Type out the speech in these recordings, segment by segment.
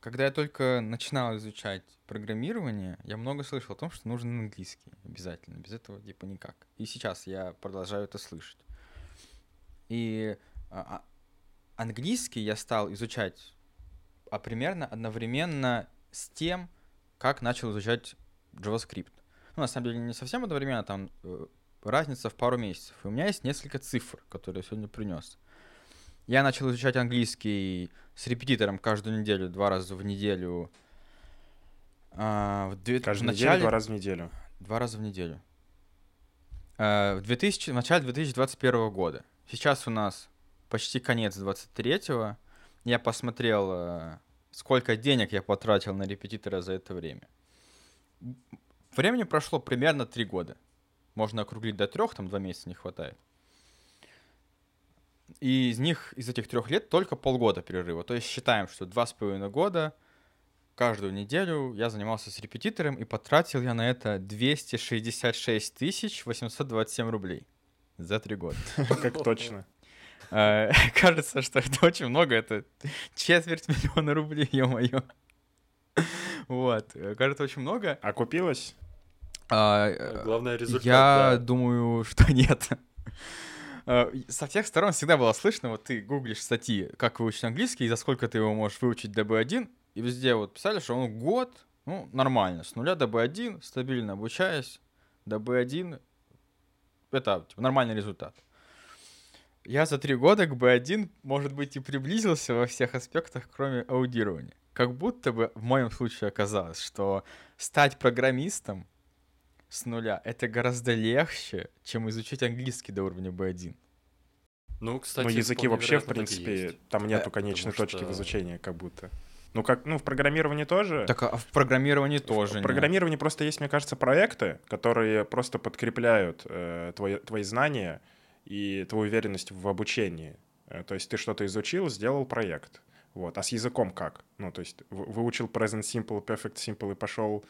когда я только начинал изучать программирование, я много слышал о том, что нужен английский обязательно. Без этого типа никак. И сейчас я продолжаю это слышать. И а, а, английский я стал изучать а примерно одновременно с тем, как начал изучать JavaScript. Ну, на самом деле, не совсем одновременно, там э, разница в пару месяцев. И у меня есть несколько цифр, которые я сегодня принес. Я начал изучать английский с репетитором каждую неделю, два раза в неделю. А, в две... Каждую начале... неделю, два раза в неделю. Два раза в неделю. А, в, 2000... в начале 2021 года. Сейчас у нас почти конец 23-го. Я посмотрел, э, сколько денег я потратил на репетитора за это время. Времени прошло примерно три года. Можно округлить до трех, там два месяца не хватает. И из них, из этих трех лет, только полгода перерыва. То есть считаем, что два с половиной года каждую неделю я занимался с репетитором, и потратил я на это 266 тысяч 827 рублей за три года. Как точно. Э, кажется, что это очень много, это четверть миллиона рублей, ё-моё. Вот, кажется, очень много. А купилось? А, э, Главное результат. Я думаю, что нет. Э, со всех сторон всегда было слышно, вот ты гуглишь статьи, как выучить английский, и за сколько ты его можешь выучить до B1, и везде вот писали, что он год, ну, нормально, с нуля до B1, стабильно обучаясь, до B1, это типа, нормальный результат. Я за три года к B1, может быть, и приблизился во всех аспектах, кроме аудирования. Как будто бы в моем случае оказалось, что стать программистом с нуля это гораздо легче, чем изучить английский до уровня B1. Ну, кстати, ну, языки вообще, в принципе, там нету э, конечной точки что... в изучении, как будто. Ну, как, ну, в программировании тоже. Так, а в программировании тоже. В нет. программировании просто есть, мне кажется, проекты, которые просто подкрепляют э, твои, твои знания и твою уверенность в обучении. Э, то есть ты что-то изучил, сделал проект. Вот. А с языком как? Ну, то есть выучил present simple, perfect simple и пошел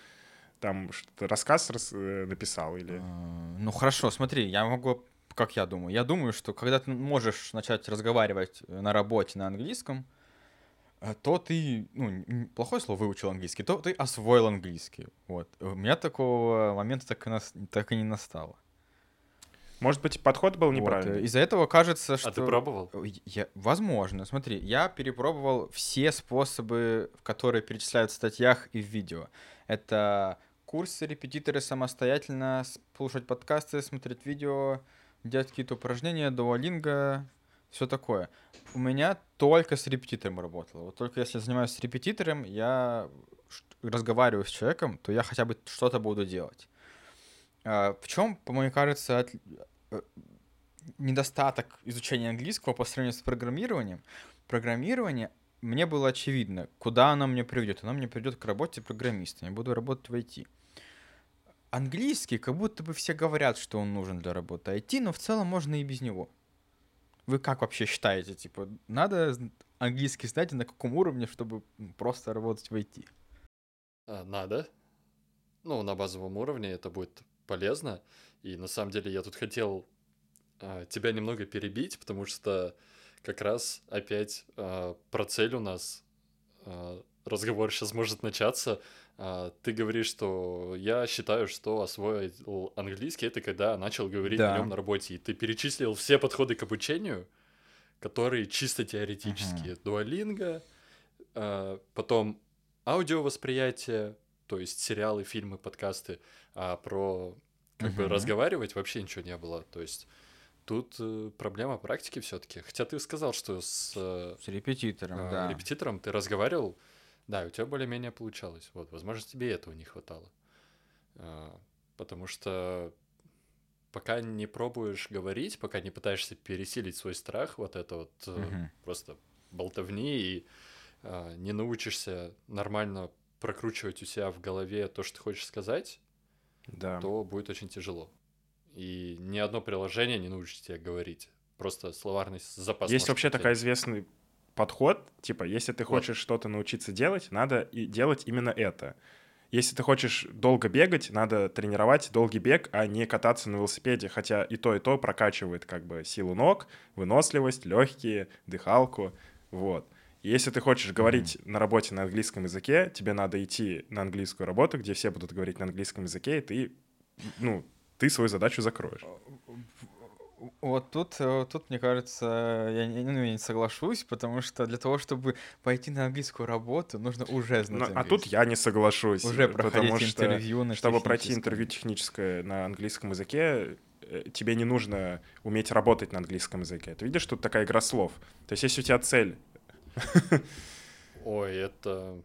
там что-то рассказ рас, э, написал или... А, ну хорошо, смотри, я могу, как я думаю, я думаю, что когда ты можешь начать разговаривать на работе на английском, э, то ты, ну, плохое слово выучил английский, то ты освоил английский. Вот. У меня такого момента так и, нас, так и не настало. Может быть, подход был неправильный. Вот. Из-за этого кажется, что... А ты пробовал? Я... Возможно. Смотри, я перепробовал все способы, которые перечисляют в статьях и в видео. Это курсы, репетиторы самостоятельно, слушать подкасты, смотреть видео, делать какие-то упражнения, дуалинга, все такое. У меня только с репетитором работало. Вот только если я занимаюсь с репетитором, я разговариваю с человеком, то я хотя бы что-то буду делать. А, в чем, по мне кажется, от... Э, недостаток изучения английского по сравнению с программированием? Программирование мне было очевидно, куда оно мне приведет. Оно мне приведет к работе программиста. Я буду работать в IT. Английский, как будто бы все говорят, что он нужен для работы IT, но в целом можно и без него. Вы как вообще считаете, типа, надо английский знать на каком уровне, чтобы просто работать в IT? А, надо. Ну, на базовом уровне это будет полезно. И на самом деле я тут хотел а, тебя немного перебить, потому что как раз опять а, про цель у нас разговор сейчас может начаться. А, ты говоришь, что я считаю, что освоил английский, это когда начал говорить да. о нем на работе. И ты перечислил все подходы к обучению, которые чисто теоретические. Uh-huh. Дуалинга, а, потом аудиовосприятие, то есть сериалы, фильмы, подкасты, а про как uh-huh. бы разговаривать вообще ничего не было. То есть тут э, проблема практики все-таки. Хотя ты сказал, что с, э, с репетитором, э, да. репетитором ты разговаривал да, у тебя более-менее получалось. Вот, возможно, тебе этого не хватало. А, потому что пока не пробуешь говорить, пока не пытаешься пересилить свой страх, вот это вот угу. просто болтовни и а, не научишься нормально прокручивать у себя в голове то, что ты хочешь сказать, да. то будет очень тяжело. И ни одно приложение не научит тебя говорить. Просто словарный запас. Есть вообще такая известный подход, типа, если ты хочешь вот. что-то научиться делать, надо и делать именно это. Если ты хочешь долго бегать, надо тренировать долгий бег, а не кататься на велосипеде, хотя и то, и то прокачивает как бы силу ног, выносливость, легкие, дыхалку, вот. Если ты хочешь говорить на работе на английском языке, тебе надо идти на английскую работу, где все будут говорить на английском языке, и ты, ну, ты свою задачу закроешь. Вот тут, э, тут, мне кажется, я не, ну, я не соглашусь, потому что для того, чтобы пойти на английскую работу, нужно уже знать Но, английский. а тут я не соглашусь. Уже потому проходить что, интервью на чтобы пройти интервью техническое на английском языке, э, тебе не нужно уметь работать на английском языке. Ты видишь, тут такая игра слов. То есть если у тебя цель... Ой, это...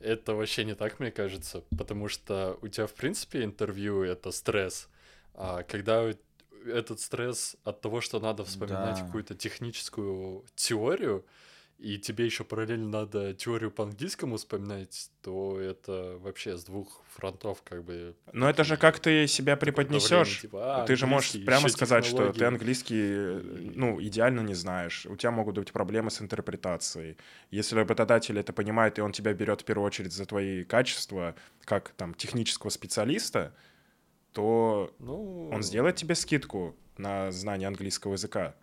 Это вообще не так, мне кажется, потому что у тебя, в принципе, интервью — это стресс. А когда этот стресс от того, что надо вспоминать Да. какую-то техническую теорию, и тебе еще параллельно надо теорию по английскому вспоминать, то это вообще с двух фронтов как бы... Но это же как ты себя преподнесешь. типа, а, ты же можешь прямо сказать, что ты технологии. английский, э, ну, идеально не знаешь. У тебя могут быть проблемы с интерпретацией. Если работодатель это понимает, и он тебя берет в первую очередь за твои качества, как там технического специалиста, то Ну, он сделает тебе скидку на знание английского языка.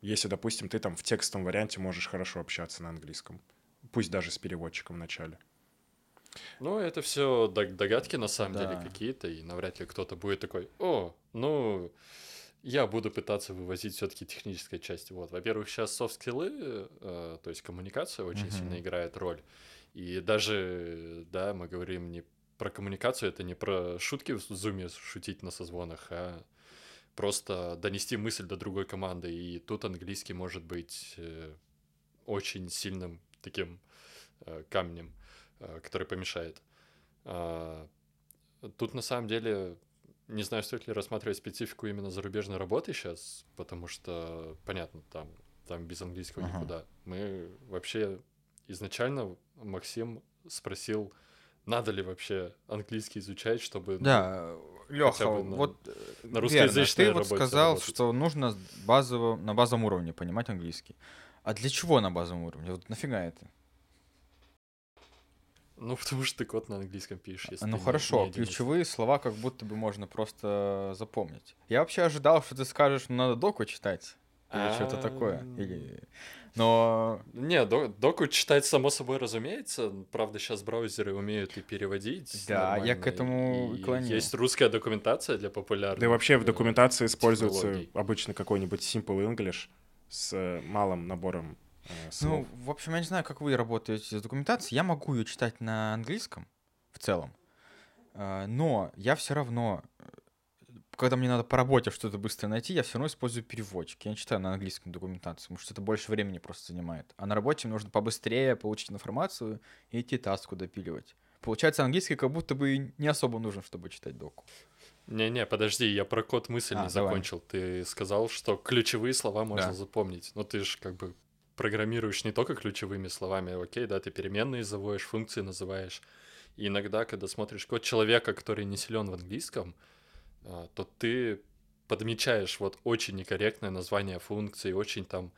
Если, допустим, ты там в текстовом варианте можешь хорошо общаться на английском. Пусть даже с переводчиком вначале. Ну, это все догадки на самом Да. деле какие-то, и навряд ли кто-то будет такой, о, ну, я буду пытаться вывозить все-таки технической части. Вот, во-первых, сейчас софт-скиллы, э, то есть коммуникация очень Мгм. сильно играет роль. И даже, да, мы говорим не про коммуникацию, это не про шутки в зуме шутить на созвонах, а просто донести мысль до другой команды. И тут английский может быть э, очень сильным таким э, камнем, э, который помешает. А, Тут на самом деле не знаю, стоит ли рассматривать специфику именно зарубежной работы сейчас, потому что, понятно, там, там без английского Ага. никуда. Мы вообще изначально Максим спросил, надо ли вообще английский изучать, чтобы... ну, Да, Леха, на- вот э, на верно, русскоязычной ты вот сказал, работать. что нужно базово, на базовом уровне понимать английский. А для чего на базовом уровне? Вот нафига это? Ну, потому что ты код на английском пишешь. если ну не- хорошо, не единица. ключевые слова как будто бы можно просто запомнить. Я вообще ожидал, что ты скажешь, ну надо доку читать. Или что-то такое. Ам. Или... Но Не, до- доку читать само собой разумеется. Правда, сейчас браузеры умеют и переводить. Да, я к этому и клоню. Есть русская документация для популярных. Да и вообще в э, документации используется обычно какой-нибудь simple English с э, малым набором э, слов. Ну, в общем, я не знаю, как вы работаете с документацией. Я могу ее читать на английском в целом, А, но я все равно, э, когда мне надо по работе что-то быстро найти, я все равно использую переводчик. Я не читаю на английском документацию, потому что это больше времени просто занимает. А на работе мне нужно побыстрее получить информацию и идти таску допиливать. Получается, английский как будто бы не особо нужен, чтобы читать доку. Не-не, подожди, я про код мысль А, не давай. закончил. Ты сказал, что ключевые слова можно Да. запомнить. Но ты же как бы программируешь не только ключевыми словами, окей, да, ты переменные заводишь, функции называешь. И иногда, когда смотришь код человека, который не силен в английском, то ты подмечаешь вот очень некорректное название функции, очень там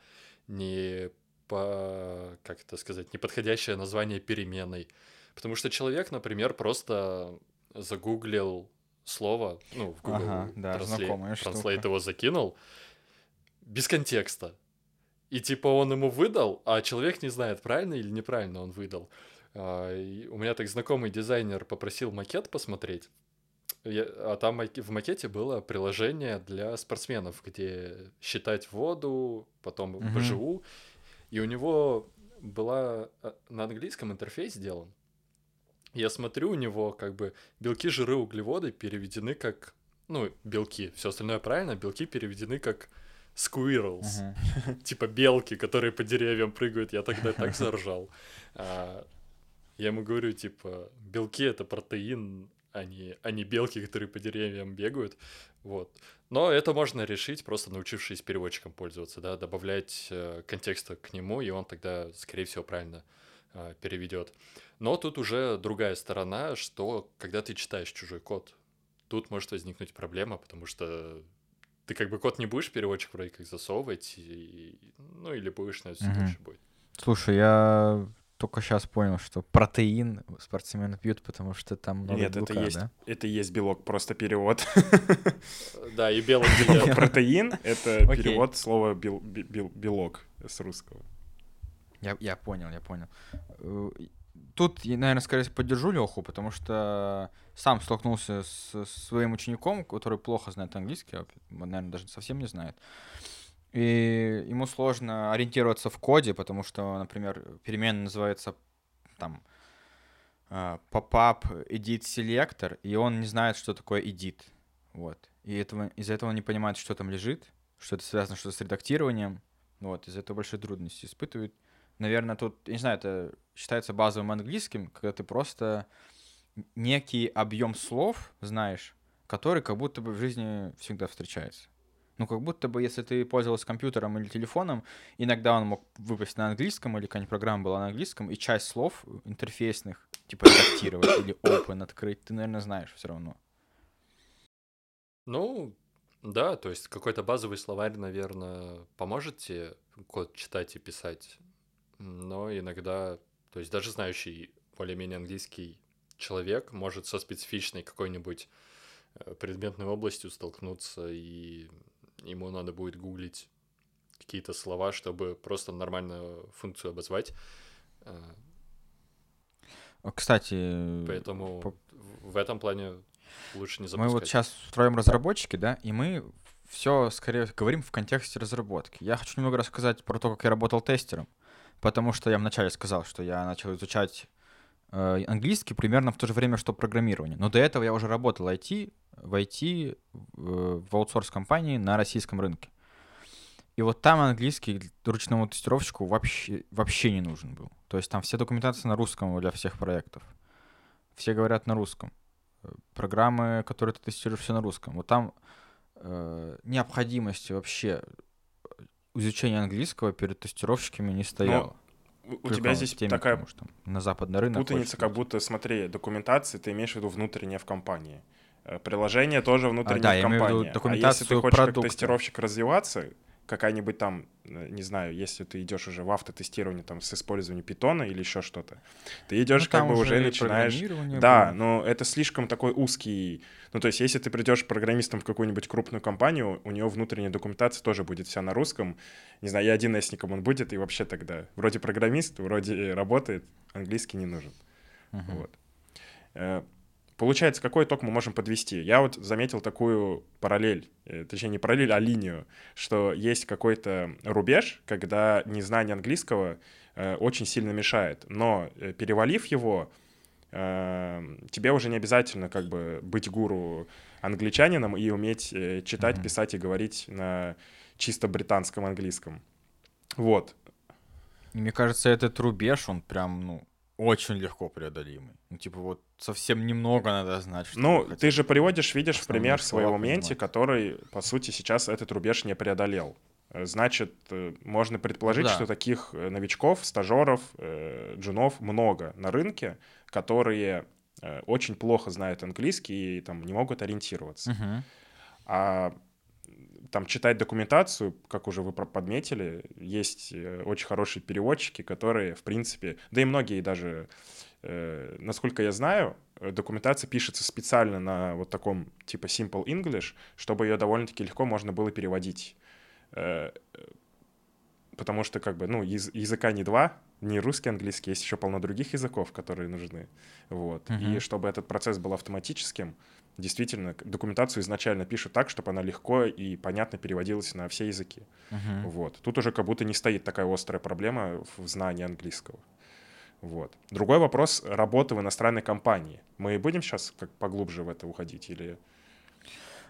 не по, как это сказать, неподходящее название переменной. Потому что человек, например, просто загуглил слово, ну, в Google Ага, да, Translate, Translate его закинул, без контекста. И типа он ему выдал, а человек не знает, правильно или неправильно он выдал. А, у меня так знакомый дизайнер попросил макет посмотреть. Я- а там в макете было приложение для спортсменов, где считать воду, потом Мгм. БЖУ. И у него была а, на английском интерфейс сделан. Я смотрю, у него как бы белки, жиры, углеводы переведены как... Ну, белки. Все остальное правильно. Белки переведены как squirrels. Мгм. Типа белки, которые по деревьям прыгают. Я тогда так заржал. А, Я ему говорю, типа, белки — это протеин, а не, а не белки, которые по деревьям бегают. Вот. Но это можно решить, просто научившись переводчиком пользоваться, да, добавлять э, контекста к нему, и он тогда, скорее всего, правильно э, переведет. Но тут уже другая сторона, что когда ты читаешь чужой код, тут может возникнуть проблема, потому что ты как бы код не будешь переводчик вроде как засовывать, и, ну или будешь, но это Мгм. дольше будет. Слушай, я только сейчас понял, что протеин спортсмены пьют, потому что там много Нет, это белка, есть, да? это и есть белок, просто перевод. Да, и белок. Протеин — это перевод слова бел- бе- бел- белок с русского. Я, я понял, я понял. Э, тут, я, наверное, скорее поддержу Леху, потому что сам столкнулся с своим учеником, который плохо знает английский, а, наверное, даже совсем не знает. И ему сложно ориентироваться в коде, потому что, например, переменная называется там а, pop-up edit selector, и он не знает, что такое edit. Вот. И этого, из-за этого он не понимает, что там лежит, что это связано что-то с редактированием. Вот, из-за этого большие трудности испытывает. Наверное, тут, я не знаю, это считается базовым английским, когда ты просто некий объем слов знаешь, который как будто бы в жизни всегда встречается. Ну, как будто бы, если ты пользовался компьютером или телефоном, иногда он мог выпасть на английском, или какая-нибудь программа была на английском, и часть слов интерфейсных, типа редактировать или open открыть, ты, наверное, знаешь все равно. Ну, да, то есть какой-то базовый словарь, наверное, поможет тебе код читать и писать. Но иногда, то есть даже знающий более-менее английский человек может со специфичной какой-нибудь э, предметной областью столкнуться и ему надо будет гуглить какие-то слова, чтобы просто нормальную функцию обозвать. Э, кстати, поэтому по... в этом плане лучше не запускать. Мы вот сейчас строим разработчики, да, и мы все скорее говорим в контексте разработки. Я хочу немного рассказать про то, как я работал тестером, потому что я вначале сказал, что я начал изучать английский примерно в то же время, что программирование. Но до этого я уже работал IT, в IT в аутсорс-компании на российском рынке. И вот там английский ручному тестировщику вообще, вообще не нужен был. То есть там все документации на русском для всех проектов. Все говорят на русском. Программы, которые ты тестируешь, все на русском. Вот там э, необходимости вообще изучения английского перед тестировщиками не стояло. Но у тебя здесь теме, такая потому, что на западный рынок путаница, как будто, смотри, документации ты имеешь в виду внутреннее в компании. Э, приложение тоже внутреннее а, да, в компании. а если ты хочешь продукта. как тестировщик развиваться, какая-нибудь там, э, не знаю, если ты идешь уже в автотестирование там с использованием питона или еще что-то, ты идешь ну, как бы уже, начинаешь... Да, было. но это слишком такой узкий... Ну, то есть если ты придешь программистом в какую-нибудь крупную компанию, у него внутренняя документация тоже будет вся на русском. Не знаю, я один эсником он будет, и вообще тогда вроде программист, вроде работает, английский не нужен. Uh-huh. Вот. Получается, какой итог мы можем подвести? Я вот заметил такую параллель, э, точнее не параллель, а линию, что есть какой-то рубеж, когда незнание английского э, очень сильно мешает, но э, перевалив его, тебе уже не обязательно как бы быть гуру англичанином и уметь читать, mm-hmm. писать и говорить на чисто британском английском. Вот. Мне кажется, этот рубеж, он прям, ну, очень легко преодолимый. Ну, типа, вот совсем немного надо знать. Ну, ты же приводишь, видишь, в пример своего Менти, который, по сути, сейчас этот рубеж не преодолел. Э, значит, э, можно предположить, да. что таких э, новичков, стажеров, джунов много на рынке, которые очень плохо знают английский и там не могут ориентироваться. Угу. А там читать документацию, как уже вы подметили, есть очень хорошие переводчики, которые, в принципе, да и многие даже, насколько я знаю, э, документация пишется специально на вот таком типа Simple English, чтобы ее довольно-таки легко можно было переводить. Э, потому что, как бы, ну, яз языка не два, не русский, английский, есть еще полно других языков, которые нужны. Вот. Uh-huh. И чтобы этот процесс был автоматическим, действительно документацию изначально пишут так, чтобы она легко и понятно переводилась на все языки. Uh-huh. Вот. Тут уже как будто не стоит такая острая проблема в знании английского. Вот. Другой вопрос — работы в иностранной компании. Мы будем сейчас как поглубже в это уходить или...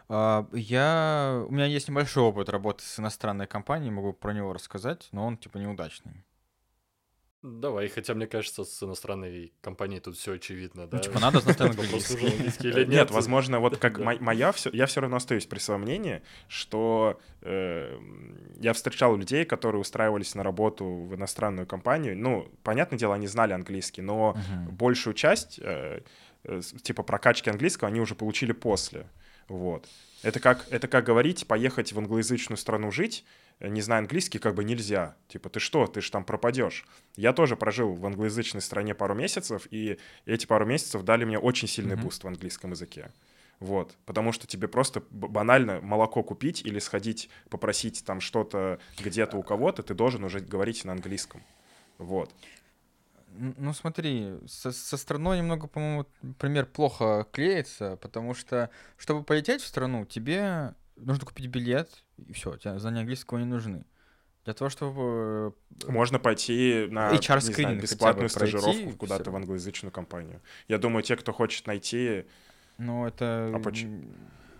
А, я... У меня есть небольшой опыт работы с иностранной компанией, могу про него рассказать, но он типа неудачный. Давай, хотя мне кажется, с иностранной компанией тут все очевидно, да? Ну, типа, надо знать английский. или нет? возможно, вот как моя, я все равно остаюсь при своем мнении, что э, я встречал людей, которые устраивались на работу в иностранную компанию. Ну, понятное дело, они знали английский, но большую часть, э, э, типа, прокачки английского они уже получили после. Вот. Это как, это как говорить, поехать в англоязычную страну жить, не зная английский, как бы нельзя. Типа, ты что, ты же там пропадешь. Я тоже прожил в англоязычной стране пару месяцев, и эти пару месяцев дали мне очень сильный mm-hmm. буст в английском языке. Вот, потому что тебе просто банально молоко купить или сходить попросить там что-то где-то у кого-то, ты должен уже говорить на английском. Вот. Ну смотри, со, со страной немного, по-моему, пример плохо клеится, потому что, чтобы полететь в страну, тебе нужно купить билет, и все, тебе знания английского не нужны. Для того, чтобы... Можно пойти на HR не знаю, бесплатную бы стажировку куда-то в англоязычную компанию. Я думаю, те, кто хочет найти... Ну, это... А поч- м,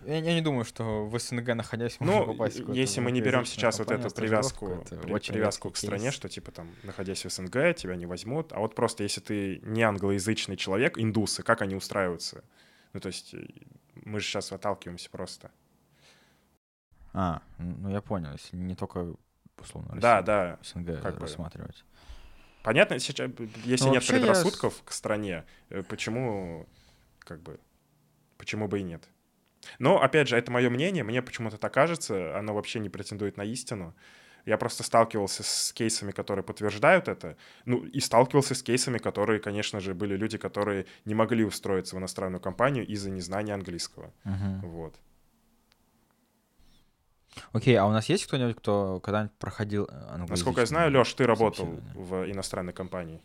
Я, я не думаю, что в СНГ, находясь, можно Ну, попасть в если мы не берем сейчас вот эту привязку, это при- привязку к стране, кейс. что типа там, находясь в СНГ, тебя не возьмут, а вот просто если ты не англоязычный человек, индусы, как они устраиваются? Ну, то есть э, мы же сейчас отталкиваемся просто. А, ну я понял, если не только, условно, Да, да. СНГ как бы. рассматривать. Понятно, сейчас, если Ну, нет вообще я предрассудков к стране, э, почему, как бы, почему бы и нет? Но, опять же, это мое мнение, мне почему-то так кажется, оно вообще не претендует на истину. Я просто сталкивался с кейсами, которые подтверждают это, ну, и сталкивался с кейсами, которые, конечно же, были люди, которые не могли устроиться в иностранную компанию из-за незнания английского. Мгм. Вот. Окей, а у нас есть кто-нибудь, кто когда-нибудь проходил э, англоязычное Насколько я знаю, Леш, ты работал в иностранной компании,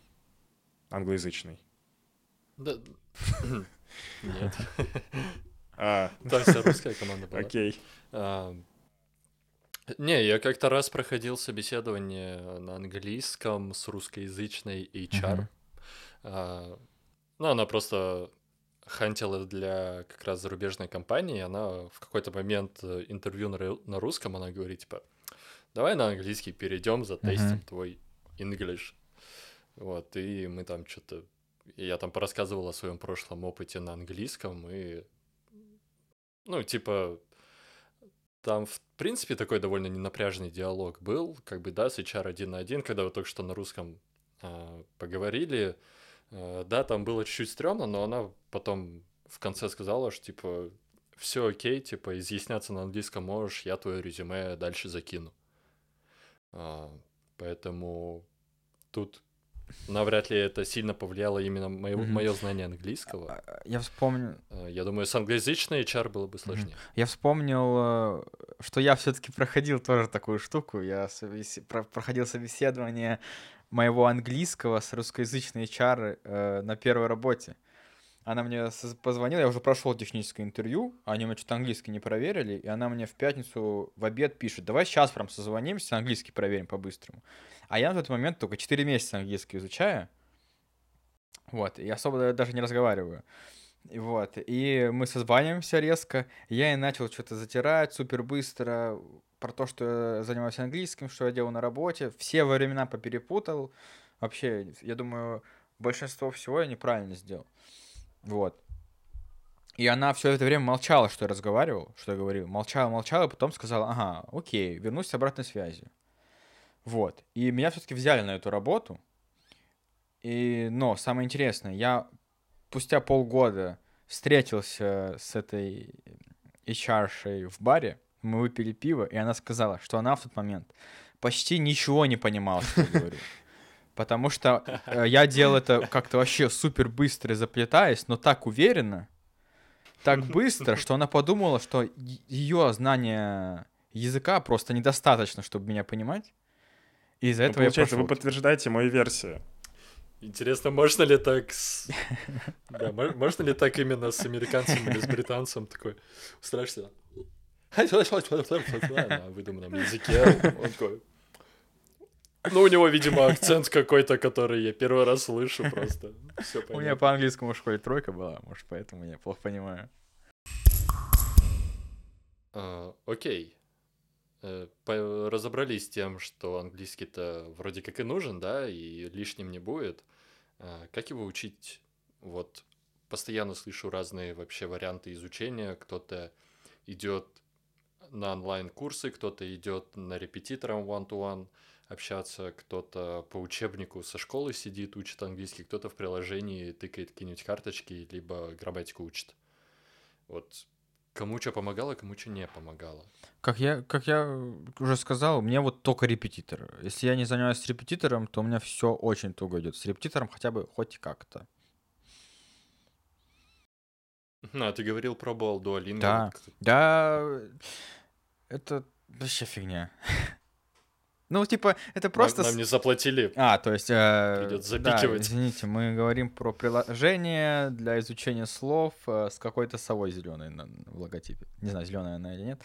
англоязычной. Да. Нет. А, Там вся русская команда была. окей. А, Не, я как-то раз проходил собеседование на английском с русскоязычной HR. А, Ну, она просто хантила для как раз зарубежной компании. Она в какой-то момент э, интервью на, на русском, она говорит, типа, давай на английский перейдем, затестим Мгм. твой English. Вот, и мы там что-то... Я там порассказывал о своем прошлом опыте на английском, и... Ну, типа, там, в принципе, такой довольно ненапряжный диалог был, как бы, да, с HR один на один, когда вы только что на русском а, поговорили. А, да, там было чуть-чуть стрёмно, но она потом в конце сказала, что, типа, все окей, типа, изъясняться на английском можешь, я твое резюме дальше закину. А, поэтому тут навряд ли это сильно повлияло именно мое, мое знание английского. А, Я вспомнил, А, Я думаю, с англоязычной HR было бы сложнее. я вспомнил, э, что я все-таки проходил тоже такую штуку. Я про- проходил собеседование моего английского с русскоязычной HR э, на первой работе. Она мне позвонила, я уже прошел техническое интервью, они меня что-то английский не проверили, и она мне в пятницу в обед пишет, давай сейчас прям созвонимся, английский проверим по-быстрому. А я на тот момент только 4 месяца английский изучаю, вот, и особо даже не разговариваю. И вот, и мы созваниваемся резко, я и начал что-то затирать супер быстро про то, что я занимаюсь английским, что я делал на работе, все времена поперепутал, вообще, я думаю, большинство всего я неправильно сделал. Вот. И она все это время молчала, что я разговаривал, что я говорил. Молчала, молчала, и потом сказала, ага, окей, вернусь с обратной связью. Вот. И меня все-таки взяли на эту работу. И, но самое интересное, я спустя полгода встретился с этой HR в баре, мы выпили пиво, и она сказала, что она в тот момент почти ничего не понимала, что я говорю. Потому что э, я делал это как-то вообще супер быстро заплетаясь, но так уверенно, так быстро, что она подумала, что ее знание языка просто недостаточно, чтобы меня понимать. И из-за Ну, этого я получается, вы пошел. подтверждаете мою версию. Интересно, можно ли так с... Да, мо- можно ли так именно с американцем или с британцем такой устраиваешься на выдуманном языке, он такой... Ну, у него, видимо, акцент какой-то, который я первый раз слышу просто. Все У меня по английскому в школе тройка была, может, поэтому я плохо понимаю. А, Окей. Э, Разобрались с тем, что английский-то вроде как и нужен, да, и лишним не будет. А, Как его учить? Вот постоянно слышу разные вообще варианты изучения. Кто-то идет на онлайн-курсы, кто-то идет на репетитором one-to-one общаться, кто-то по учебнику со школы сидит, учит английский, кто-то в приложении тыкает какие-нибудь карточки, либо грамматику учит. Вот кому что помогало, кому что не помогало. Как я, как я уже сказал, мне вот только репетитор. Если я не занимаюсь репетитором, то у меня все очень туго идет. С репетитором хотя бы хоть как-то. Ну, а ты говорил, пробовал Duolingo. Да. Да, это вообще фигня. Ну, типа, это просто... Нам, нам не заплатили. А, то есть... Э, Придется да, запикивать. извините, мы говорим про приложение для изучения слов э, с какой-то совой зеленой на, в логотипе. Не знаю, зеленая она или нет.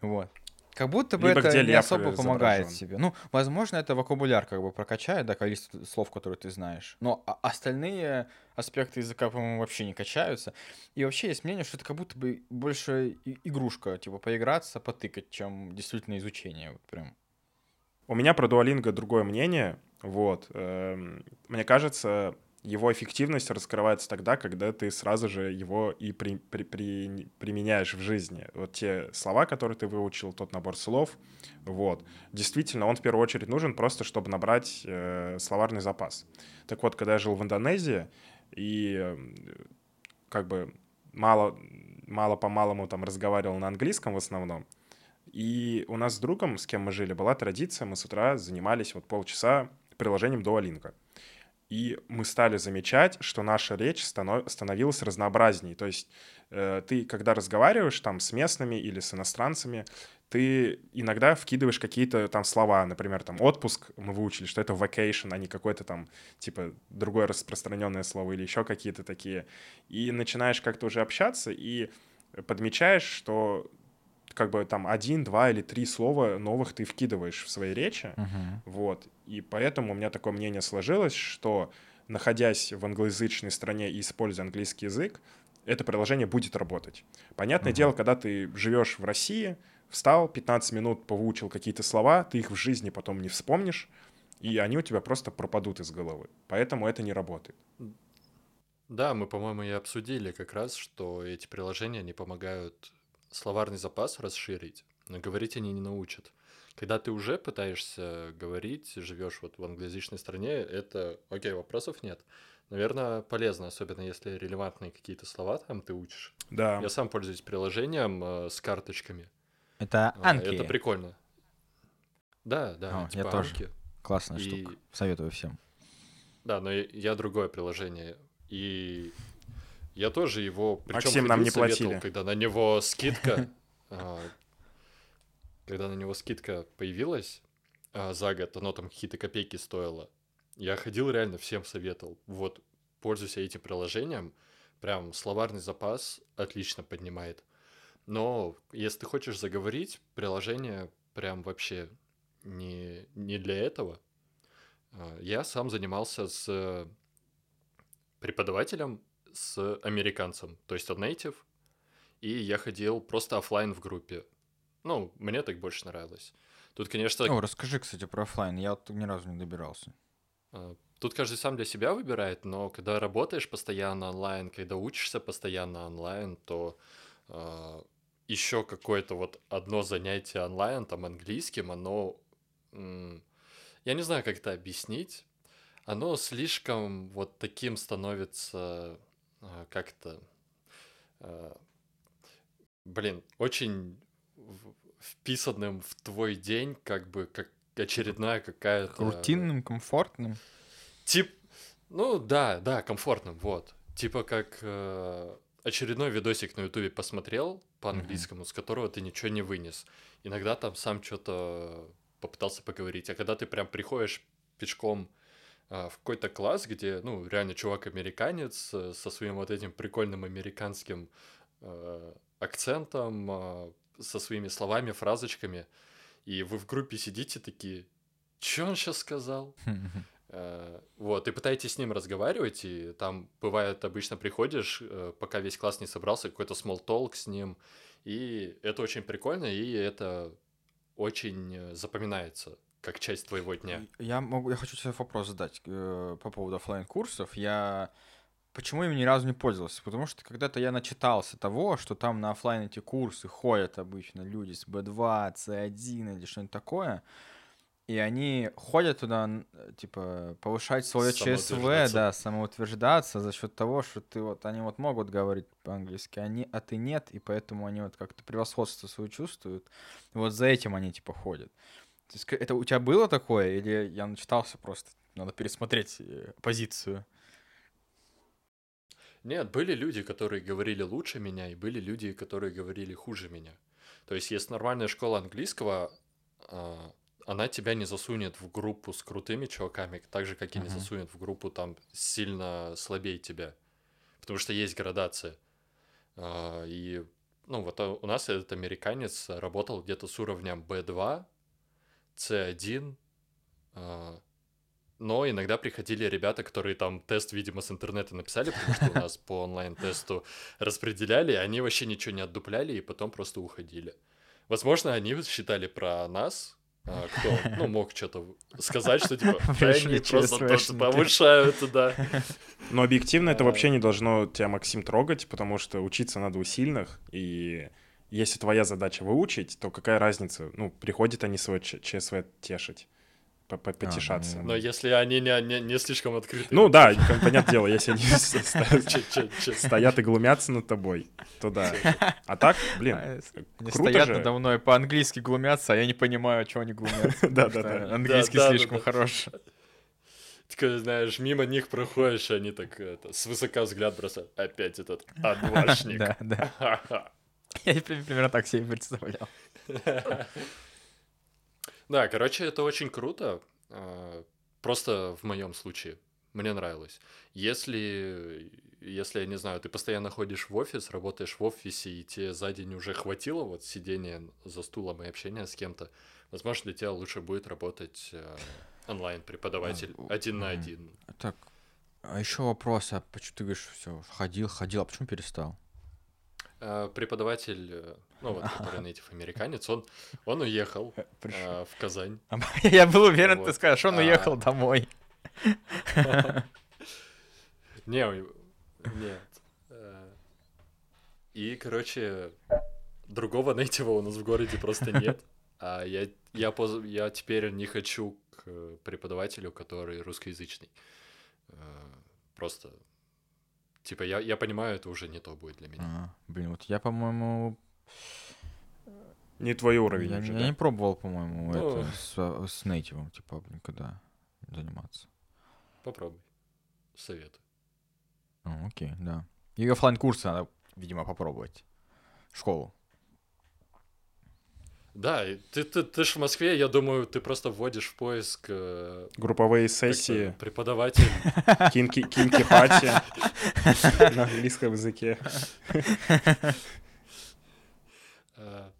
Вот. Как будто бы Либо это не особо помогает изображен. тебе. Ну, возможно, это вокабуляр как бы прокачает, да, количество слов, которые ты знаешь. Но а- остальные аспекты языка, по-моему, вообще не качаются. И вообще есть мнение, что это как будто бы больше игрушка, типа поиграться, потыкать, чем действительно изучение. Вот прям. У меня про Duolingo другое мнение. Вот. эм, Мне кажется, его эффективность раскрывается тогда, когда ты сразу же его и при- при- при- применяешь в жизни. Вот те слова, которые ты выучил, тот набор слов, вот. Действительно, он в первую очередь нужен просто, чтобы набрать э, словарный запас. Так вот, когда я жил в Индонезии, и э, как бы мало, мало по-малому там разговаривал на английском в основном, и у нас с другом, с кем мы жили, была традиция, мы с утра занимались вот полчаса приложением Duolingo. И мы стали замечать, что наша речь станов- становилась разнообразней. То есть э, ты, когда разговариваешь там с местными или с иностранцами, ты иногда вкидываешь какие-то там слова, например, там отпуск, мы выучили, что это vacation, а не какое-то там, типа, другое распространенное слово или еще какие-то такие. И начинаешь как-то уже общаться и подмечаешь, что как бы там один, два или три слова новых ты вкидываешь в своей речи, вот. И поэтому у меня такое мнение сложилось, что находясь в англоязычной стране и используя английский язык, это приложение будет работать. Понятное Мгм. дело, когда ты живешь в России, встал, 15 минут повыучил какие-то слова, ты их в жизни потом не вспомнишь, и они у тебя просто пропадут из головы. Поэтому это не работает. Да, мы, по-моему, и обсудили как раз, что эти приложения не помогают словарный запас расширить, но говорить они не научат. Когда ты уже пытаешься говорить, живешь вот в англоязычной стране, это, окей, вопросов нет. Наверное, полезно, особенно если релевантные какие-то слова там ты учишь. Да. Я сам пользуюсь приложением э, с карточками. Это А, Анки. Это прикольно. Да, да, А, типа я тоже. Анки. Классная И- штука. Советую всем. Да, но я, я другое приложение. И я тоже его... причём Максим, нам не советовал, платили. Когда на него скидка... а, Когда на него скидка появилась а, за год, оно там какие-то копейки стоило. Я ходил реально всем советовал. Вот, пользуйся этим приложением. Прям словарный запас отлично поднимает. Но если ты хочешь заговорить, приложение прям вообще не, не для этого. А, Я сам занимался с преподавателем, с американцем, то есть он native, и я ходил просто оффлайн в группе. Ну, мне так больше нравилось. Тут, конечно, О, расскажи, кстати, про оффлайн. Я вот ни разу не добирался. а, Тут каждый сам для себя выбирает, но когда работаешь постоянно онлайн, когда учишься постоянно онлайн, то еще какое-то вот одно занятие онлайн, там английским, оно, м, я не знаю, как это объяснить, оно слишком вот таким становится а, как-то, а, блин, очень вписанным в твой день, как бы как очередная какая-то... Рутинным, комфортным. Тип, ну да, да, комфортным, вот. Типа как э, очередной видосик на ютубе посмотрел по-английскому, с которого ты ничего не вынес. Иногда там сам что-то попытался поговорить, а когда ты прям приходишь пешком а, в какой-то класс, где, ну, реально чувак-американец э, со своим вот этим прикольным американским э, акцентом, а, со своими словами, фразочками, и вы в группе сидите такие, что он сейчас сказал? Э, Вот, и пытаетесь с ним разговаривать, и там бывает, обычно приходишь, э, пока весь класс не собрался, какой-то small talk с ним, и это очень прикольно, и это очень э, запоминается как часть твоего дня. Я могу, я хочу тебе вопрос задать э, по поводу оффлайн курсов. Я почему им ни разу не пользовался? Потому что когда-то я начитался того, что там на оффлайн эти курсы ходят обычно люди с B2, C1 или что-нибудь такое. И они ходят туда, типа, повышать свое ЧСВ, да, самоутверждаться за счет того, что ты вот, они вот могут говорить по-английски, они, а ты нет, и поэтому они вот как-то превосходство свое чувствуют. И вот за этим они, типа, ходят. Это у тебя было такое, или я начитался просто? Надо пересмотреть э, позицию. Нет, были люди, которые говорили лучше меня, и были люди, которые говорили хуже меня. То есть есть нормальная школа английского, а, она тебя не засунет в группу с крутыми чуваками, так же, как и не Мгм. засунет в группу там сильно слабее тебя. Потому что есть градация. А, И, ну, вот у нас этот американец работал где-то с уровнем B2, C1, а, но иногда приходили ребята, которые там тест, видимо, с интернета написали, потому что у нас по онлайн-тесту распределяли, и они вообще ничего не отдупляли, и потом просто уходили. Возможно, они считали про нас, а, кто, ну, мог что-то сказать, что типа, они просто тоже повышают, да. Но объективно это А. вообще не должно тебя, Максим, трогать, потому что учиться надо у сильных, и если твоя задача выучить, то какая разница? Ну, приходят они свой Ч- ЧСВ тешить, по- по- потешаться. ну, Но если они не, не, не слишком открыты. Ну да, понятное дело, если они стоят и глумятся над тобой, то да. А так, блин, А, круто стоят надо мной по-английски глумятся, а я не понимаю, что они глумятся. Да-да-да. Английский слишком хорош. Такой, знаешь, мимо них проходишь, они так это, свысока взгляд бросают. Опять этот одвашник. Да, да. Я при- примерно так себе представлял. Да, короче, это очень круто. а, Просто в моем случае. Мне нравилось. Если, если, я не знаю, ты постоянно ходишь в офис, работаешь в офисе, и тебе за день уже хватило вот сидения за стулом и общения с кем-то, возможно, для тебя лучше будет работать э, онлайн-преподаватель А, один на один. Так, а еще вопрос, а почему ты говоришь, все, ходил, ходил, а почему перестал? А, Преподаватель, э, ну вот, который native американец, он, он уехал а, в Казань. Я был уверен, ты Вот. скажешь, он А. уехал домой. Не, нет. Э, И, короче, другого нейтива у нас в городе просто нет. А я, я, поз- я теперь не хочу к преподавателю, который русскоязычный. Э, Просто, типа, я, я понимаю, это уже не то будет для меня. А, Блин, вот я, по-моему, не твой уровень я, уже, я да? не пробовал, по-моему, Ну. это с, с нейтивом, типа, блин, когда заниматься. Попробуй. Советую. А, окей, да. И оффлайн курсы надо, видимо, попробовать. Школу. Да, ты, ты, ты ж в Москве, я думаю, ты просто вводишь в поиск э, Групповые сессии, преподаватель. kinky, kinky party на английском языке. Э,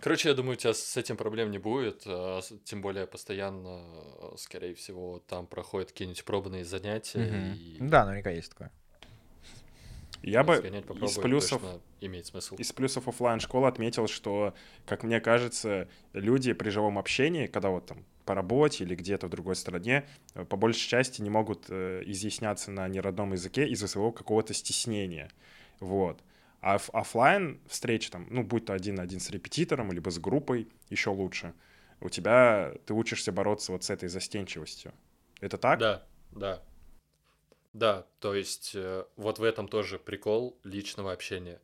Короче, я думаю, у тебя с этим проблем не будет, а тем более постоянно, э, скорее всего, там проходят какие-нибудь пробные занятия, Да, наверняка есть такое. Я бы из плюсов имеет смысл. из плюсов оффлайн школы отметил, что, как мне кажется, люди при живом общении, когда вот там по работе или где-то в другой стране, э, по большей части не могут э, изъясняться на неродном языке из-за своего какого-то стеснения. Вот. А в оффлайн встреча там, ну, будь то один на один с репетитором, либо с группой, еще лучше. У тебя, ты учишься бороться вот с этой застенчивостью. Это так? Да, да. Да, то есть э, вот в этом тоже прикол личного общения.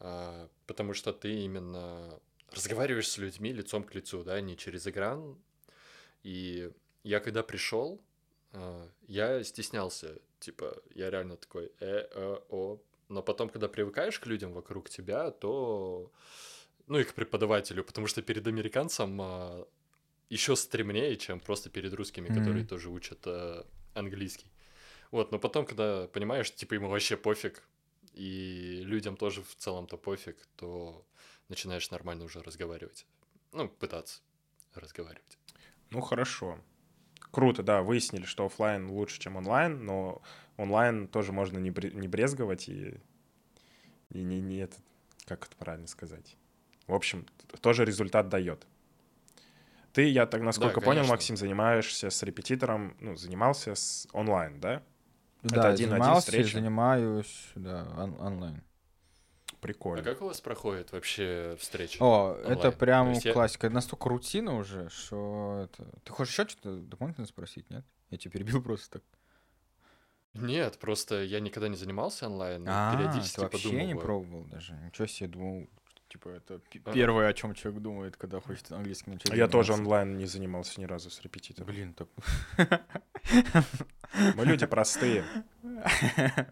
А, Потому что ты именно разговариваешь с людьми лицом к лицу, да, не через экран. И я когда пришел, а, я стеснялся, типа, я реально такой, э, э, о. Но потом, когда привыкаешь к людям вокруг тебя, то, ну и к преподавателю, потому что перед американцем еще стремнее, чем просто перед русскими, которые Мгм. тоже учат э, английский. Вот, но потом, когда понимаешь, типа ему вообще пофиг, и людям тоже в целом-то пофиг, то начинаешь нормально уже разговаривать. Ну, пытаться разговаривать. Ну, хорошо. Круто, да, выяснили, что оффлайн лучше, чем онлайн, но онлайн тоже можно не, не брезговать и, и не, не это, как это правильно сказать. В общем, тоже результат дает. Ты, я так насколько понял, конечно. Максим, занимаешься с репетитором, ну, занимался с онлайн, да? Это Да, один на один занимался и встреча? занимаюсь, да, он- онлайн. Прикольно. А как у вас проходит вообще встреча? О, это онлайн. прям То есть я- классика. Настолько рутина уже, что это... Ты хочешь еще что-то дополнительно спросить, нет? Я тебя перебил просто так. Нет, просто я никогда не занимался онлайн, но А, периодически ты вообще не подумываю. пробовал даже? Ничего себе, думал, типа, это А. первое, о чем человек думает, когда хочет английский начать Я тоже заниматься. онлайн не занимался ни разу с репетитором. Блин, так... Мы люди простые.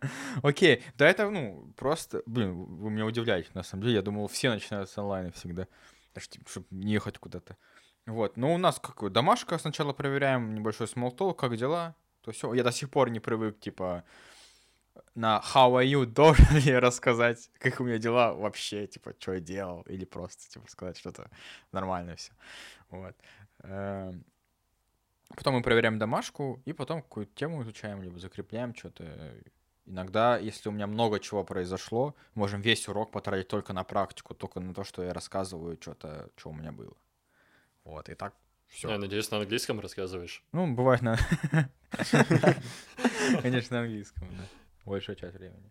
Окей, да это, ну, просто, блин, вы меня удивляете, на самом деле. Я думал, все начинают с онлайна всегда. Даже, типа, чтобы не ехать куда-то. Вот, ну у нас какой домашка сначала проверяем, небольшой small как дела, то все. Я до сих пор не привык, типа, на how are you должен ли я рассказать, как у меня дела вообще, типа, что я делал, или просто, типа, сказать что-то нормальное все. Вот. Эм, потом мы проверяем домашку, и потом какую-то тему изучаем, либо закрепляем что-то. Иногда, если у меня много чего произошло, можем весь урок потратить только на практику, только на то, что я рассказываю что-то, что у меня было. Вот, и так все. Я надеюсь, на английском рассказываешь. Ну, бывает на... Конечно, на английском, да. Большая часть времени.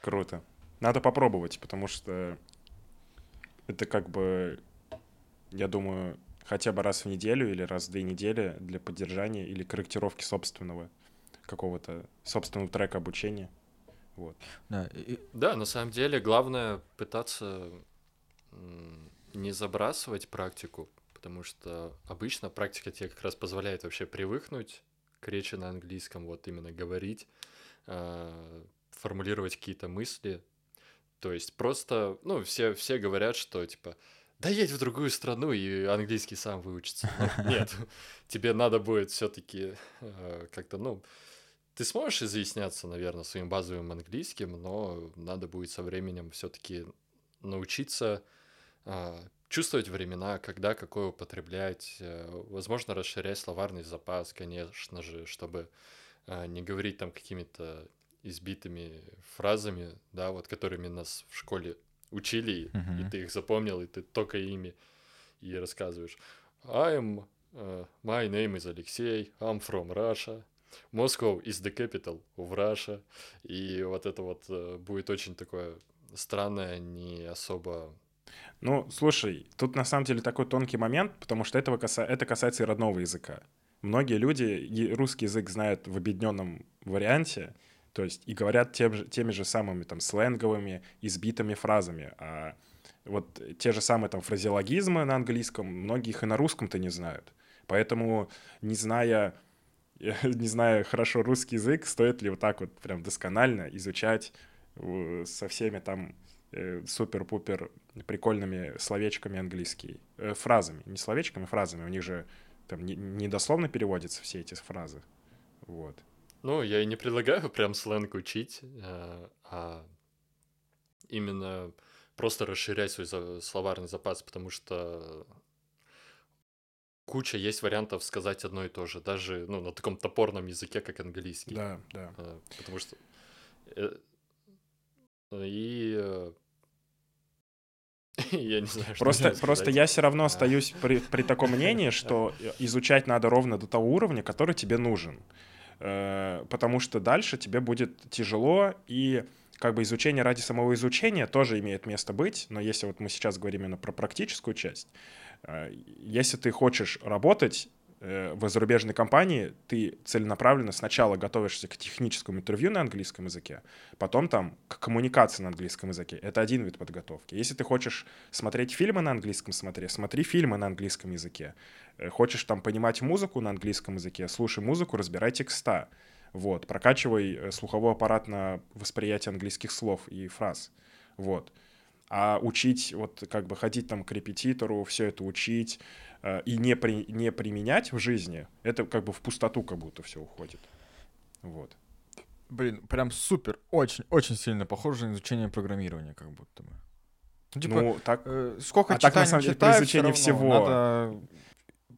Круто. Надо попробовать, потому что это как бы, я думаю, хотя бы раз в неделю или раз в две недели для поддержания или корректировки собственного какого-то собственного трека обучения. Вот. Да, и... да, на самом деле главное пытаться не забрасывать практику, потому что обычно практика тебе как раз позволяет вообще привыкнуть к речи на английском, вот именно говорить, э, формулировать какие-то мысли. То есть просто, ну, все, все говорят, что типа, да едь в другую страну и английский сам выучится. Но нет, тебе надо будет все-таки э, как-то, ну, ты сможешь изъясняться, наверное, своим базовым английским, но надо будет со временем все-таки научиться э, чувствовать времена, когда какое употреблять, э, возможно, расширять словарный запас, конечно же, чтобы не говорить там какими-то избитыми фразами, да, вот которыми нас в школе учили, uh-huh. и ты их запомнил, и ты только ими и рассказываешь. I'm, uh, my name is Алексей, I'm from Russia, Moscow is the capital of Russia, и вот это вот uh, будет очень такое странное, не особо ну, слушай, тут на самом деле такой тонкий момент, потому что этого каса... это касается и родного языка. Многие люди русский язык знают в объединенном варианте, то есть и говорят тем же, теми же самыми там сленговыми, избитыми фразами. А вот те же самые там фразеологизмы на английском, многие их и на русском-то не знают. Поэтому, не зная, не зная хорошо русский язык, стоит ли вот так вот прям досконально изучать со всеми там э, супер-пупер прикольными словечками английский, э, фразами, не словечками, фразами, у них же там не, не переводятся все эти фразы, вот. Ну, я и не предлагаю прям сленг учить, э, а именно просто расширять свой за- словарный запас, потому что куча есть вариантов сказать одно и то же, даже ну, на таком топорном языке, как английский. Да, да. Э, потому что... Э, и Я не знаю, что Просто, просто я все равно остаюсь при, при таком мнении, что изучать надо ровно до того уровня, который тебе нужен. Э, потому что дальше тебе будет тяжело, и как бы изучение ради самого изучения тоже имеет место быть, но если вот мы сейчас говорим именно про практическую часть, э, если ты хочешь работать в зарубежной компании ты целенаправленно сначала готовишься к техническому интервью на английском языке, потом там к коммуникации на английском языке. Это один вид подготовки. Если ты хочешь смотреть фильмы на английском, смотри, смотри фильмы на английском языке. Э, хочешь там понимать музыку на английском языке, слушай музыку, разбирай текста. Вот, прокачивай э, слуховой аппарат на восприятие английских слов и фраз. Вот. А учить, вот как бы ходить там к репетитору, все это учить, Э, и не, при, не применять в жизни, это как бы в пустоту как будто все уходит. Вот. Блин, прям супер, очень, очень сильно похоже на изучение программирования, как будто бы. Ну, типа, ну так, э, сколько а так, на самом деле, читаю, изучение всего. Надо,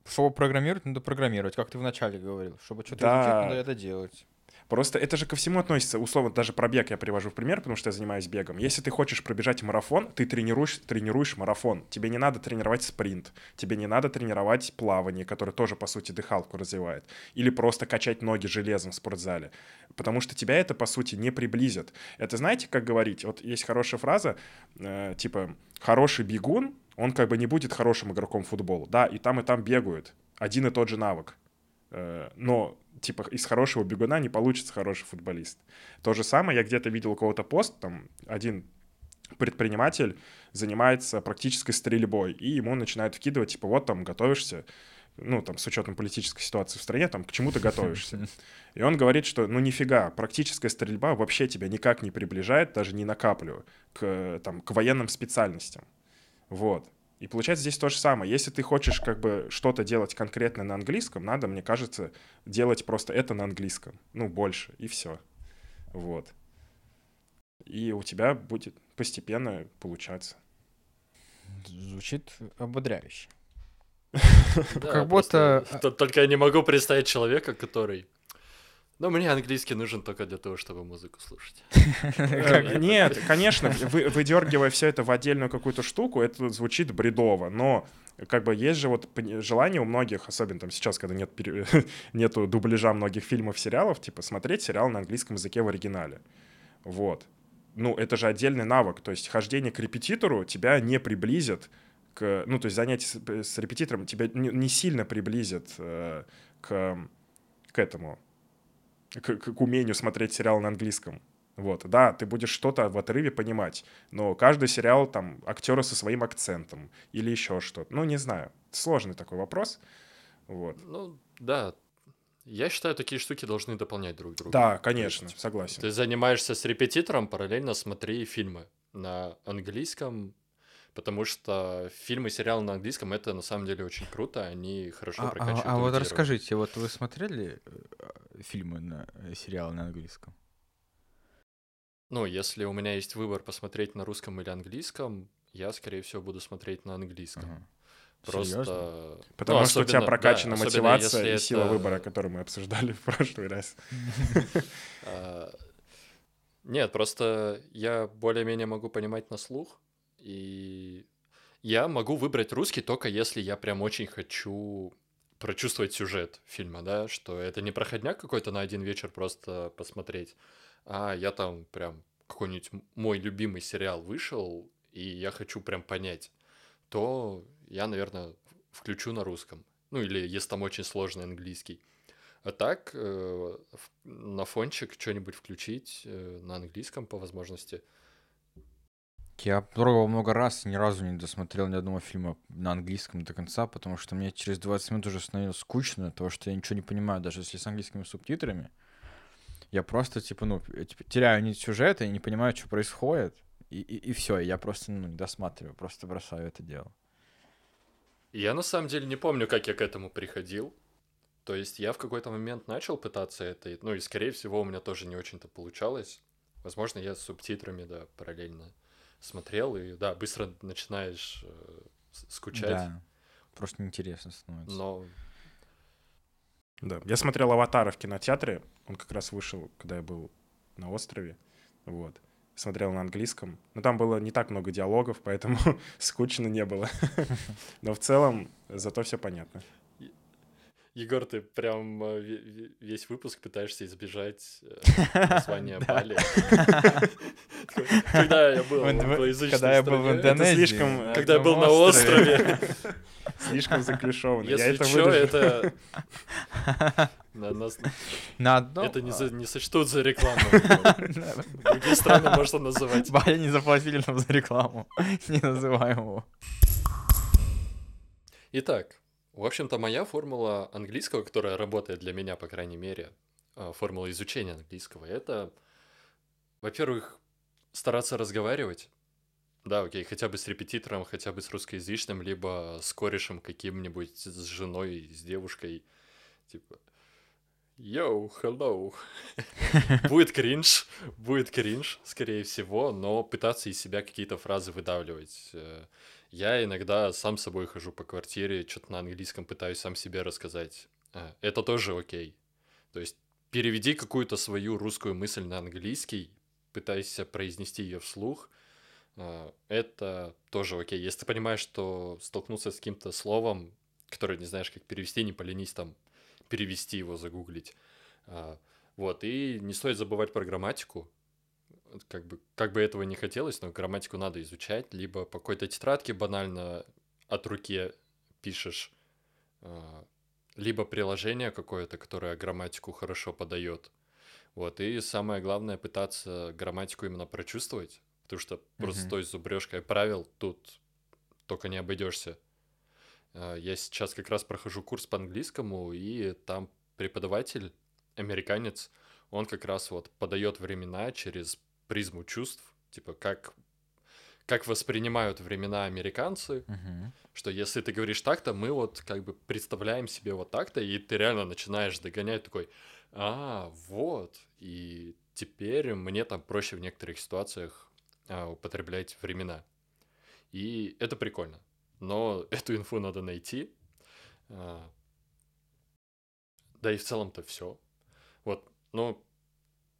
чтобы программировать, надо программировать, как ты вначале говорил. Чтобы что-то да. изучать, надо это делать. Просто это же ко всему относится. Условно, даже про бег я привожу в пример, потому что я занимаюсь бегом. Если ты хочешь пробежать марафон, ты тренируешь, тренируешь марафон. Тебе не надо тренировать спринт, тебе не надо тренировать плавание, которое тоже, по сути, дыхалку развивает. Или просто качать ноги железом в спортзале. Потому что тебя это, по сути, не приблизит. Это знаете, как говорить? Вот есть хорошая фраза, э, типа, хороший бегун, он как бы не будет хорошим игроком футбола. Да, и там, и там бегают. Один и тот же навык. Э, но типа из хорошего бегуна не получится хороший футболист. То же самое, я где-то видел у кого-то пост, там один предприниматель занимается практической стрельбой, и ему начинают вкидывать, типа, вот там готовишься, ну, там, с учетом политической ситуации в стране, там, к чему ты готовишься. И он говорит, что, ну, нифига, практическая стрельба вообще тебя никак не приближает, даже не на каплю, к, там, к военным специальностям. Вот. И получается здесь то же самое. Если ты хочешь как бы что-то делать конкретно на английском, надо, мне кажется, делать просто это на английском. Ну, больше, и все. Вот. И у тебя будет постепенно получаться. Звучит ободряюще. Как будто- т- Только я не могу представить человека, который... Ну, мне английский нужен только для того, чтобы музыку слушать. Э, Нет, конечно, вы, выдергивая все это в отдельную какую-то штуку, это звучит бредово, но как бы есть же вот желание у многих, особенно там сейчас, когда нет нету дубляжа многих фильмов, сериалов, типа смотреть сериал на английском языке в оригинале. Вот. Ну, это же отдельный навык, то есть хождение к репетитору тебя не приблизит к... Ну, то есть занятие с, с репетитором тебя не, не сильно приблизит э, к, к этому, к, к- умению смотреть сериал на английском. Вот, да, ты будешь что-то в отрыве понимать, но каждый сериал там актеры со своим акцентом или еще что-то. Ну, не знаю. Сложный такой вопрос. Вот. Ну, да. Я считаю, такие штуки должны дополнять друг друга. Да, конечно, есть согласен. Ты занимаешься с репетитором, параллельно смотри фильмы на английском, потому что фильмы и сериалы на английском это на самом деле очень круто, они хорошо А, а- прокачивают. а вот аудиторию. расскажите, вот вы смотрели э, фильмы на э, сериалы на английском? Ну, если у меня есть выбор посмотреть на русском или английском, я, скорее всего, буду смотреть на английском. Ага. Просто... Серьезно? Потому ну, что у тебя особенно- да, прокачана особенно мотивация и сила это- выбора, которую мы обсуждали в прошлый раз. А, Нет, просто я более-менее могу понимать на слух, и я могу выбрать русский только если я прям очень хочу прочувствовать сюжет фильма, да, что это не проходняк какой-то на один вечер просто посмотреть, а я там прям какой-нибудь мой любимый сериал вышел, и я хочу прям понять, то я, наверное, включу на русском. Ну или если там очень сложный английский. А так, э, на фончик что-нибудь включить э, на английском по возможности. Я пробовал много раз, и ни разу не досмотрел ни одного фильма на английском до конца, потому что мне через 20 минут уже становилось скучно, того, что я ничего не понимаю, даже если с английскими субтитрами. Я просто, типа, ну, я, типа, теряю нить сюжета и не понимаю, что происходит. И, и, все, я просто, ну, не досматриваю, просто бросаю это дело. И Я на самом деле не помню, как я к этому приходил. То есть я в какой-то момент начал пытаться это, и- ну и скорее всего у меня тоже не очень-то получалось. Возможно, я с субтитрами, да, параллельно смотрел, и да, быстро начинаешь э, скучать. Да, просто неинтересно становится. Но Да. Я смотрел «Аватара» в кинотеатре. Он как раз вышел, когда я был на острове. Вот. Смотрел на английском. Но там было не так много диалогов, поэтому скучно не было. Но в целом зато все понятно. Егор, ты прям э, ве- ве- весь выпуск пытаешься избежать э, названия. Бали. Когда я был В англоязычной когда я был в Индонезии. Когда я был на острове. Слишком заклишованно. Я Если это что, это... На- нас- На одном... Это не за- не сочтут за рекламу. Другие страны можно называть. Баля не заплатили нам за рекламу. Не называем его. Итак, в общем-то, моя формула английского, которая работает для меня, по крайней мере, а, формула изучения английского, это, во-первых, стараться разговаривать. Да, окей, хотя бы с репетитором, хотя бы с русскоязычным, либо с корешем каким-нибудь, с женой, с девушкой. Типа, йоу, hello. Будет кринж, будет кринж, скорее всего, но пытаться из себя какие-то фразы выдавливать. Э, Я иногда сам собой хожу по квартире, что-то на английском пытаюсь сам себе рассказать. Э, Это тоже окей. То есть переведи какую-то свою русскую мысль на английский, пытайся произнести ее вслух. Э, Это тоже окей. Если ты понимаешь, что столкнулся с каким-то словом, которое не знаешь, как перевести, не поленись там перевести его, загуглить. А, Вот, и не стоит забывать про грамматику. Как бы, как бы этого не хотелось, но грамматику надо изучать, либо по какой-то тетрадке банально от руки пишешь, а, либо приложение какое-то, которое грамматику хорошо подает. Вот, и самое главное пытаться грамматику именно прочувствовать, потому что просто той зубрежкой правил тут только не обойдешься. А, Я сейчас как раз прохожу курс по английскому, и там преподаватель, американец, он как раз вот подает времена через призму чувств, типа как, как воспринимают времена американцы, Мгм. что если ты говоришь так-то, мы вот как бы представляем себе вот так-то, и ты реально начинаешь догонять такой, а, вот, и теперь мне там проще в некоторых ситуациях а, употреблять времена. И это прикольно. Но эту инфу надо найти. А, Да и в целом-то все. Вот, но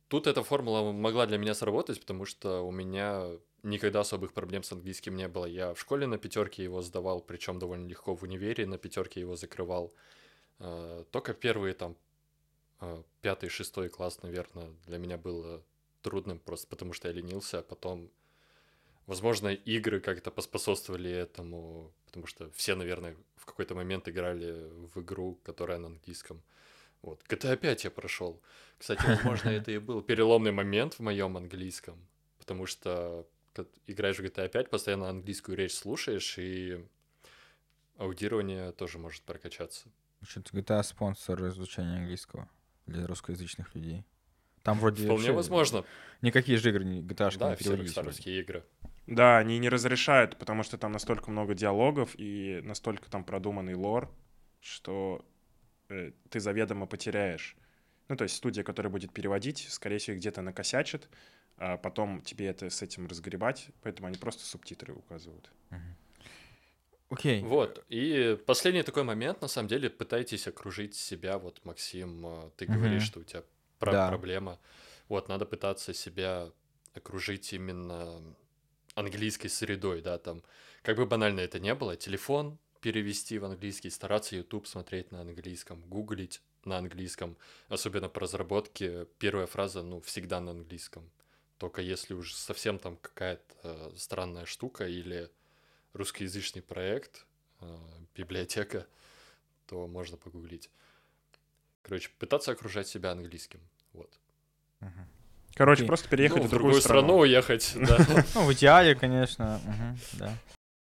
тут эта формула могла для меня сработать, потому что у меня никогда особых проблем с английским не было. Я в школе на пятерке его сдавал, причем довольно легко в универе на пятерке его закрывал. А, Только первые там а, пятый, шестой класс, наверное, для меня было трудным, просто потому что я ленился, а потом, возможно, игры как-то поспособствовали этому, потому что все, наверное, в какой-то момент играли в игру, которая на английском. Вот. GTA 5 я прошел. Кстати, возможно, это и был переломный момент в моем английском, потому что играешь в GTA 5, постоянно английскую речь слушаешь, и аудирование тоже может прокачаться. Что-то GTA спонсор изучения английского для русскоязычных людей. Там вроде Вполне возможно. Никакие же игры не GTA Да, не все переводились вроде. рокстаровские игры. Да, они не разрешают, потому что там настолько много диалогов и настолько там продуманный лор, что э, ты заведомо потеряешь. Ну, то есть студия, которая будет переводить, скорее всего, где-то накосячит, а потом тебе это с этим разгребать, поэтому они просто субтитры указывают. Окей. Вот. И последний такой момент, на самом деле, пытайтесь окружить себя. Вот, Максим, э, ты говоришь, Мгм. что у тебя про- Да. проблема. Вот, надо пытаться себя окружить именно английской средой, да, там, как бы банально это не было, телефон перевести в английский, стараться YouTube смотреть на английском, гуглить на английском, особенно по разработке, первая фраза, ну, всегда на английском. Только если уж совсем там какая-то э, странная штука или русскоязычный проект, э, библиотека, то можно погуглить. Короче, пытаться окружать себя английским. Вот. Короче, Окей. просто переехать Ну, в другую страну. уехать, да. Ну, в идеале, конечно. да.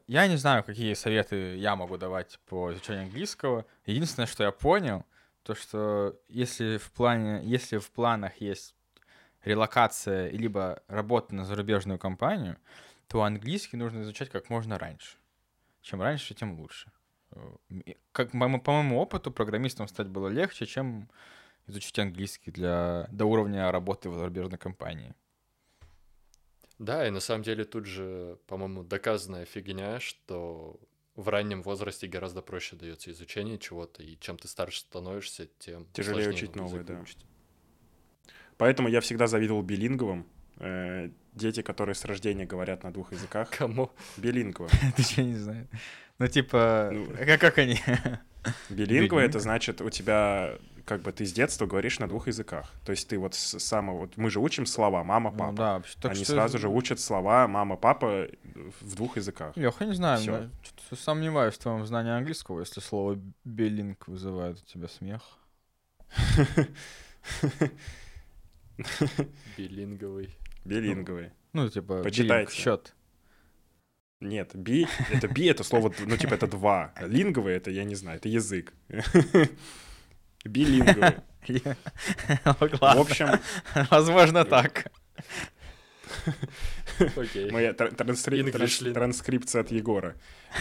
Я не знаю, какие советы я могу давать по изучению английского. Единственное, что я понял, то что если в плане, если в планах есть релокация либо работа на зарубежную компанию, то английский нужно изучать как можно раньше. Чем раньше, тем лучше. Э, Как по моему, по моему опыту, программистом стать было легче, чем изучить английский для, до уровня работы в зарубежной компании. Да, и на самом деле тут же, по-моему, доказанная фигня, что в раннем возрасте гораздо проще дается изучение чего-то, и чем ты старше становишься, тем Тяжелее учить новый новое, да. выучить. Поэтому я всегда завидовал билинговым. Э, дети, которые с рождения говорят на двух языках. Кому? Билингвы. Ты что, не знаю? Ну, типа, Ну. как, как они? Билингва — это Билингва. значит, у тебя как бы ты с детства говоришь на двух языках. То есть ты вот с самого... Вот мы же учим слова «мама», Ну «папа». да, вообще, так Они что- сразу же учат слова «мама», «папа» в двух языках. Лёха, не знаю, но что-то сомневаюсь в твоем знании английского, если слово «беллинг» вызывает у тебя смех. Билинговый. Билинговые. Ну, типа, Почитайте. счет. Нет, би, это би, это слово, ну, типа, это два. Линговые, это, я не знаю, это язык. Билинговые. В общем, возможно, так. Окей. моя транскрипция от Егора.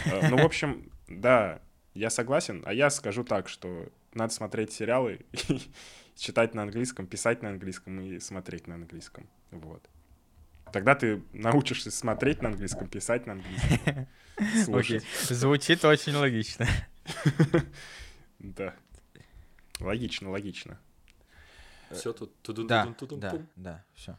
Э, Ну, в общем, да, я согласен, а я скажу так, что надо смотреть сериалы, читать на английском, писать на английском и смотреть на английском. Вот. Тогда ты научишься смотреть на английском, писать на английском, слушать. Звучит очень логично. Да. Логично, логично. Все тут Да, да, да, все.